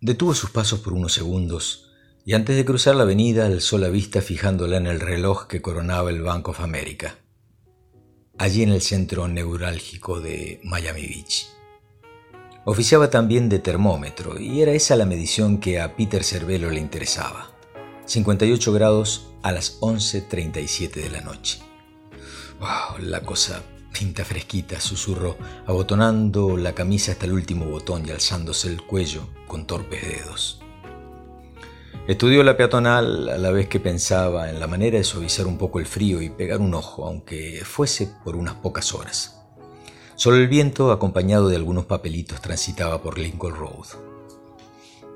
Detuvo sus pasos por unos segundos y antes de cruzar la avenida alzó la vista fijándola en el reloj que coronaba el Bank of America, allí en el centro neurálgico de Miami Beach. Oficiaba también de termómetro y era esa la medición que a Peter Cervelo le interesaba. 58 grados a las 11.37 de la noche. ¡Wow! La cosa pinta fresquita, susurró, abotonando la camisa hasta el último botón y alzándose el cuello con torpes dedos. Estudió la peatonal a la vez que pensaba en la manera de suavizar un poco el frío y pegar un ojo, aunque fuese por unas pocas horas. Solo el viento, acompañado de algunos papelitos, transitaba por Lincoln Road.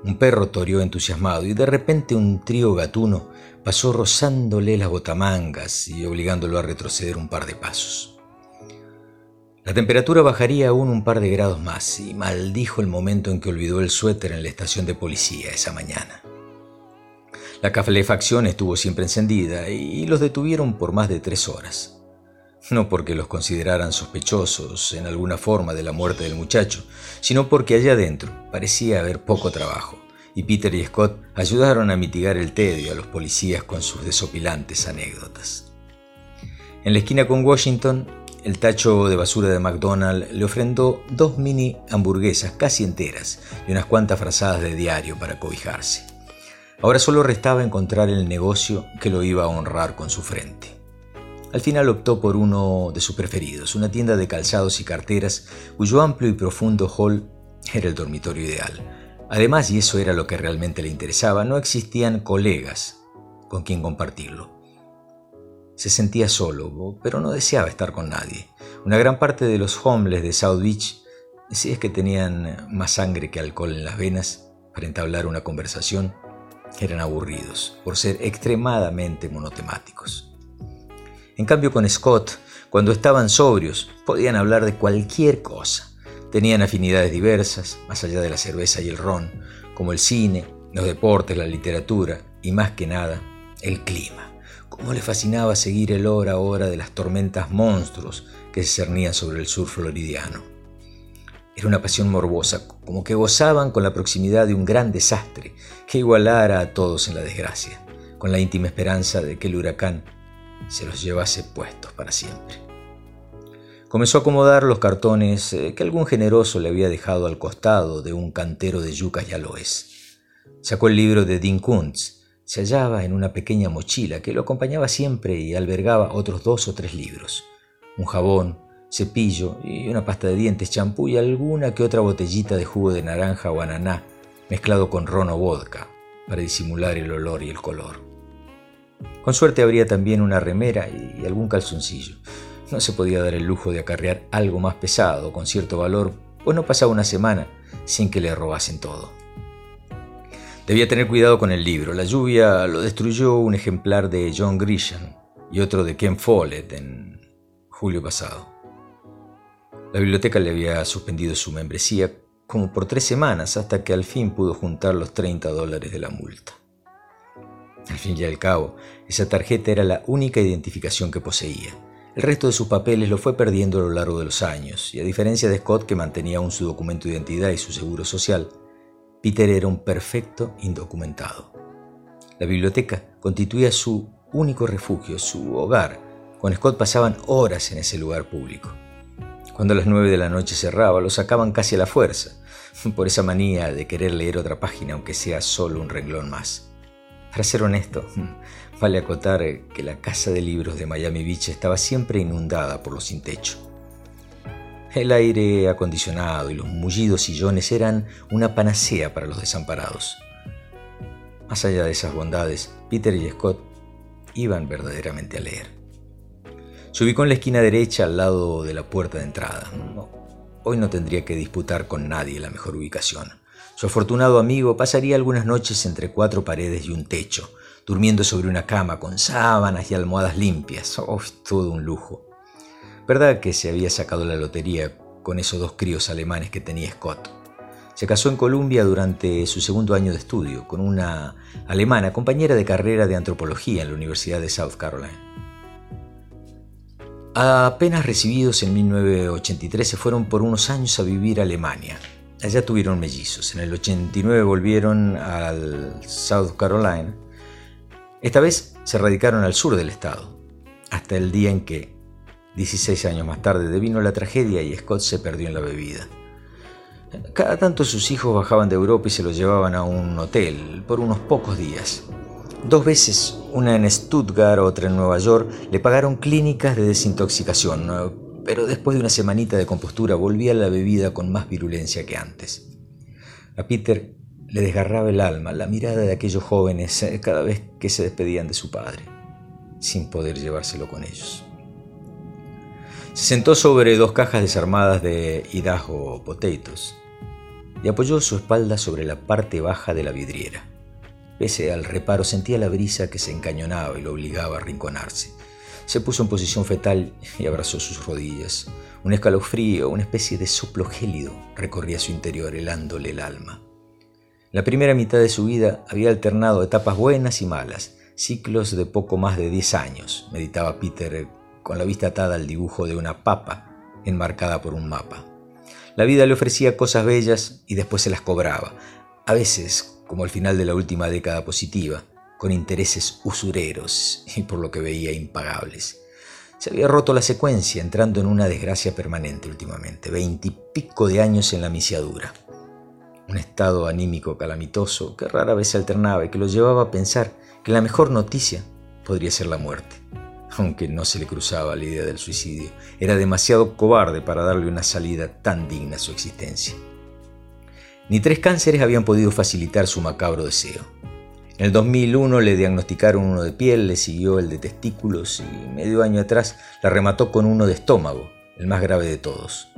Un perro toreó entusiasmado y de repente un trío gatuno pasó rozándole las botamangas y obligándolo a retroceder un par de pasos. La temperatura bajaría aún un par de grados más y maldijo el momento en que olvidó el suéter en la estación de policía esa mañana. La calefacción estuvo siempre encendida y los detuvieron por más de tres horas no porque los consideraran sospechosos en alguna forma de la muerte del muchacho, sino porque allá adentro parecía haber poco trabajo, y Peter y Scott ayudaron a mitigar el tedio a los policías con sus desopilantes anécdotas. En la esquina con Washington, el tacho de basura de McDonald's le ofrendó dos mini hamburguesas casi enteras y unas cuantas frazadas de diario para cobijarse. Ahora solo restaba encontrar el negocio que lo iba a honrar con su frente. Al final optó por uno de sus preferidos, una tienda de calzados y carteras cuyo amplio y profundo hall era el dormitorio ideal. Además, y eso era lo que realmente le interesaba, no existían colegas con quien compartirlo. Se sentía solo, pero no deseaba estar con nadie. Una gran parte de los homeless de South Beach, si es que tenían más sangre que alcohol en las venas para entablar una conversación, eran aburridos por ser extremadamente monotemáticos. En cambio con Scott, cuando estaban sobrios, podían hablar de cualquier cosa. Tenían afinidades diversas, más allá de la cerveza y el ron, como el cine, los deportes, la literatura y más que nada, el clima. Cómo le fascinaba seguir el hora a hora de las tormentas monstruos que se cernían sobre el sur floridiano. Era una pasión morbosa, como que gozaban con la proximidad de un gran desastre que igualara a todos en la desgracia, con la íntima esperanza de que el huracán se los llevase puestos para siempre. Comenzó a acomodar los cartones eh, que algún generoso le había dejado al costado de un cantero de yucas y aloes. Sacó el libro de Dean Kuntz. Se hallaba en una pequeña mochila que lo acompañaba siempre y albergaba otros dos o tres libros. Un jabón, cepillo y una pasta de dientes, champú y alguna que otra botellita de jugo de naranja o ananá mezclado con ron o vodka para disimular el olor y el color. Con suerte habría también una remera y algún calzoncillo. No se podía dar el lujo de acarrear algo más pesado, con cierto valor, pues no pasaba una semana sin que le robasen todo. Debía tener cuidado con el libro. La lluvia lo destruyó un ejemplar de John Grisham y otro de Ken Follett en julio pasado. La biblioteca le había suspendido su membresía como por tres semanas hasta que al fin pudo juntar los 30 dólares de la multa. Al fin y al cabo, esa tarjeta era la única identificación que poseía. El resto de sus papeles lo fue perdiendo a lo largo de los años, y a diferencia de Scott, que mantenía aún su documento de identidad y su seguro social, Peter era un perfecto indocumentado. La biblioteca constituía su único refugio, su hogar. Con Scott pasaban horas en ese lugar público. Cuando a las nueve de la noche cerraba, lo sacaban casi a la fuerza, por esa manía de querer leer otra página, aunque sea solo un renglón más. Para ser honesto, vale acotar que la casa de libros de Miami Beach estaba siempre inundada por los sin techo. El aire acondicionado y los mullidos sillones eran una panacea para los desamparados. Más allá de esas bondades, Peter y Scott iban verdaderamente a leer. Se ubicó en la esquina derecha al lado de la puerta de entrada. hoy no tendría que disputar con nadie la mejor ubicación. Su afortunado amigo pasaría algunas noches entre cuatro paredes y un techo, durmiendo sobre una cama con sábanas y almohadas limpias. Oh, todo un lujo. ¿Verdad que se había sacado la lotería con esos dos críos alemanes que tenía Scott? Se casó en Columbia durante su segundo año de estudio con una alemana compañera de carrera de antropología en la Universidad de South Carolina. Apenas recibidos en 1983 se fueron por unos años a vivir a Alemania, Allá tuvieron mellizos. En el 89 volvieron al South Carolina. Esta vez se radicaron al sur del estado, hasta el día en que, 16 años más tarde, devino la tragedia y Scott se perdió en la bebida. Cada tanto sus hijos bajaban de Europa y se los llevaban a un hotel por unos pocos días. Dos veces, una en Stuttgart, otra en Nueva York, le pagaron clínicas de desintoxicación, pero después de una semanita de compostura volvía a la bebida con más virulencia que antes. A Peter le desgarraba el alma la mirada de aquellos jóvenes eh, cada vez que se despedían de su padre, sin poder llevárselo con ellos. Se sentó sobre dos cajas desarmadas de Idaho Potatoes y apoyó su espalda sobre la parte baja de la vidriera. Pese al reparo, sentía la brisa que se encañonaba y lo obligaba a rinconarse. Se puso en posición fetal y abrazó sus rodillas. Un escalofrío, una especie de soplo gélido recorría su interior, helándole el alma. La primera mitad de su vida había alternado etapas buenas y malas, ciclos de poco más de diez años, meditaba Peter con la vista atada al dibujo de una papa enmarcada por un mapa. La vida le ofrecía cosas bellas y después se las cobraba, a veces, como al final de la última década positiva, con intereses usureros y por lo que veía impagables. Se había roto la secuencia, entrando en una desgracia permanente últimamente, veintipico de años en la misiadura. Un estado anímico calamitoso que rara vez se alternaba y que lo llevaba a pensar que la mejor noticia podría ser la muerte aunque no se le cruzaba la idea del suicidio. Era demasiado cobarde para darle una salida tan digna a su existencia. Ni tres cánceres habían podido facilitar su macabro deseo. En el 2001 le diagnosticaron uno de piel, le siguió el de testículos y medio año atrás la remató con uno de estómago, el más grave de todos.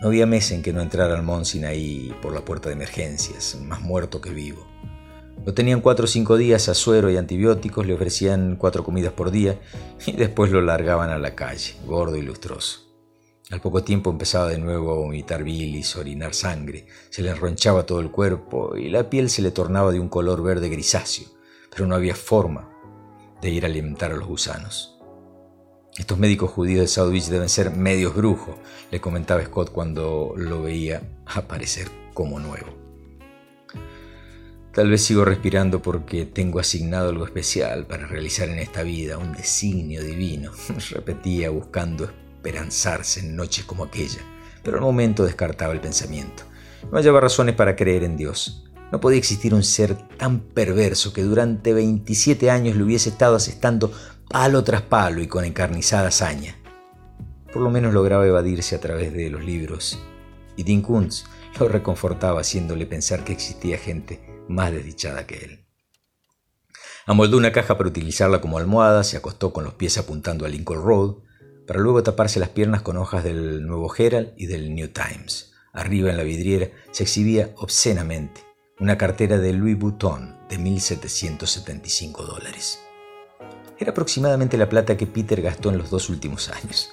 No había mes en que no entrara al Monsin ahí por la puerta de emergencias, más muerto que vivo. Lo tenían cuatro o cinco días a suero y antibióticos, le ofrecían cuatro comidas por día y después lo largaban a la calle, gordo y lustroso. Al poco tiempo empezaba de nuevo a vomitar bilis, orinar sangre, se le enronchaba todo el cuerpo y la piel se le tornaba de un color verde grisáceo, pero no había forma de ir a alimentar a los gusanos. Estos médicos judíos de South deben ser medios brujos, le comentaba Scott cuando lo veía aparecer como nuevo. Tal vez sigo respirando porque tengo asignado algo especial para realizar en esta vida, un designio divino, repetía buscando esperanzarse en noches como aquella, pero al momento descartaba el pensamiento. No hallaba razones para creer en Dios. No podía existir un ser tan perverso que durante 27 años le hubiese estado asestando palo tras palo y con encarnizada hazaña. Por lo menos lograba evadirse a través de los libros, y Dean Kuntz lo reconfortaba haciéndole pensar que existía gente más desdichada que él. Amoldó una caja para utilizarla como almohada, se acostó con los pies apuntando a Lincoln Road, para luego taparse las piernas con hojas del Nuevo Herald y del New Times. Arriba en la vidriera se exhibía obscenamente una cartera de Louis Vuitton de 1.775 dólares. Era aproximadamente la plata que Peter gastó en los dos últimos años.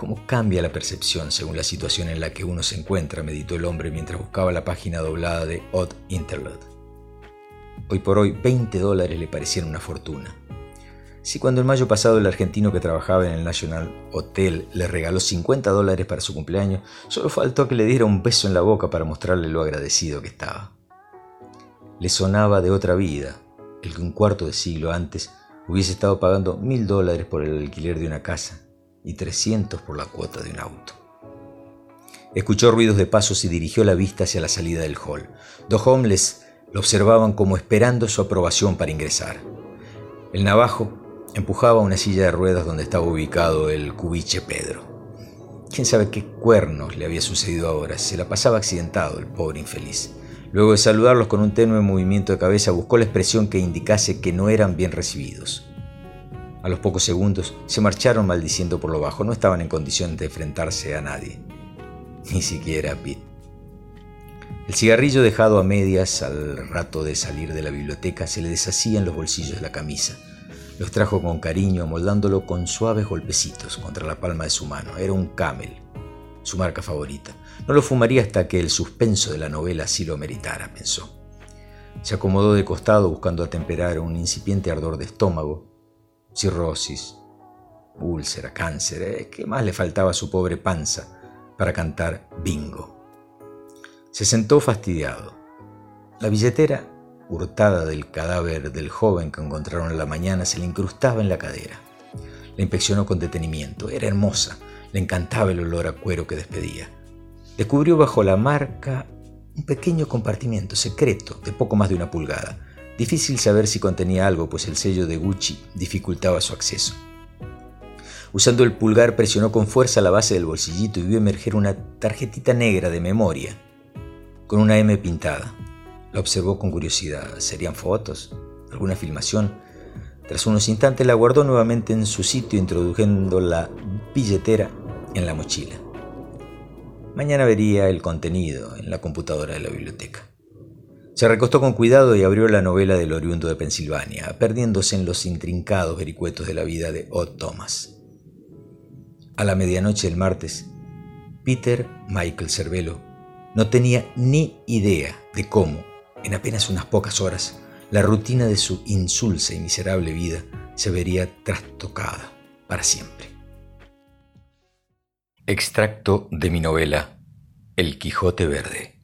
¿Cómo cambia la percepción según la situación en la que uno se encuentra? meditó el hombre mientras buscaba la página doblada de Odd Interlude. Hoy por hoy 20 dólares le parecían una fortuna. Si cuando el mayo pasado el argentino que trabajaba en el National Hotel le regaló 50 dólares para su cumpleaños, solo faltó que le diera un beso en la boca para mostrarle lo agradecido que estaba. Le sonaba de otra vida el que un cuarto de siglo antes hubiese estado pagando mil dólares por el alquiler de una casa y 300 por la cuota de un auto. Escuchó ruidos de pasos y dirigió la vista hacia la salida del hall. Dos hombres lo observaban como esperando su aprobación para ingresar. El navajo empujaba una silla de ruedas donde estaba ubicado el cubiche Pedro. Quién sabe qué cuernos le había sucedido ahora, se la pasaba accidentado el pobre infeliz. Luego de saludarlos con un tenue movimiento de cabeza, buscó la expresión que indicase que no eran bien recibidos. A los pocos segundos se marcharon maldiciendo por lo bajo. No estaban en condición de enfrentarse a nadie, ni siquiera a Pete. El cigarrillo dejado a medias al rato de salir de la biblioteca se le deshacía en los bolsillos de la camisa. Lo extrajo con cariño, amoldándolo con suaves golpecitos contra la palma de su mano. Era un camel, su marca favorita. No lo fumaría hasta que el suspenso de la novela así lo meritara, pensó. Se acomodó de costado buscando atemperar un incipiente ardor de estómago cirrosis, úlcera, cáncer, ¿eh? ¿qué más le faltaba a su pobre panza para cantar bingo Se sentó fastidiado. La billetera, hurtada del cadáver del joven que encontraron en la mañana, se le incrustaba en la cadera. La inspeccionó con detenimiento. Era hermosa. Le encantaba el olor a cuero que despedía. Descubrió bajo la marca un pequeño compartimiento secreto de poco más de una pulgada. Difícil saber si contenía algo, pues el sello de Gucci dificultaba su acceso. Usando el pulgar presionó con fuerza la base del bolsillito y vio emerger una tarjetita negra de memoria, con una M pintada. La observó con curiosidad. ¿Serían fotos? ¿Alguna filmación? Tras unos instantes la guardó nuevamente en su sitio, introduciendo la billetera en la mochila. Mañana vería el contenido en la computadora de la biblioteca. Se recostó con cuidado y abrió la novela del oriundo de Pensilvania, perdiéndose en los intrincados vericuetos de la vida de Odd Thomas. A la medianoche del martes, Peter Michael Cervelo no tenía ni idea de cómo, en apenas unas pocas horas, la rutina de su insulsa y miserable vida se vería trastocada para siempre. Extracto de mi novela El Quijote Verde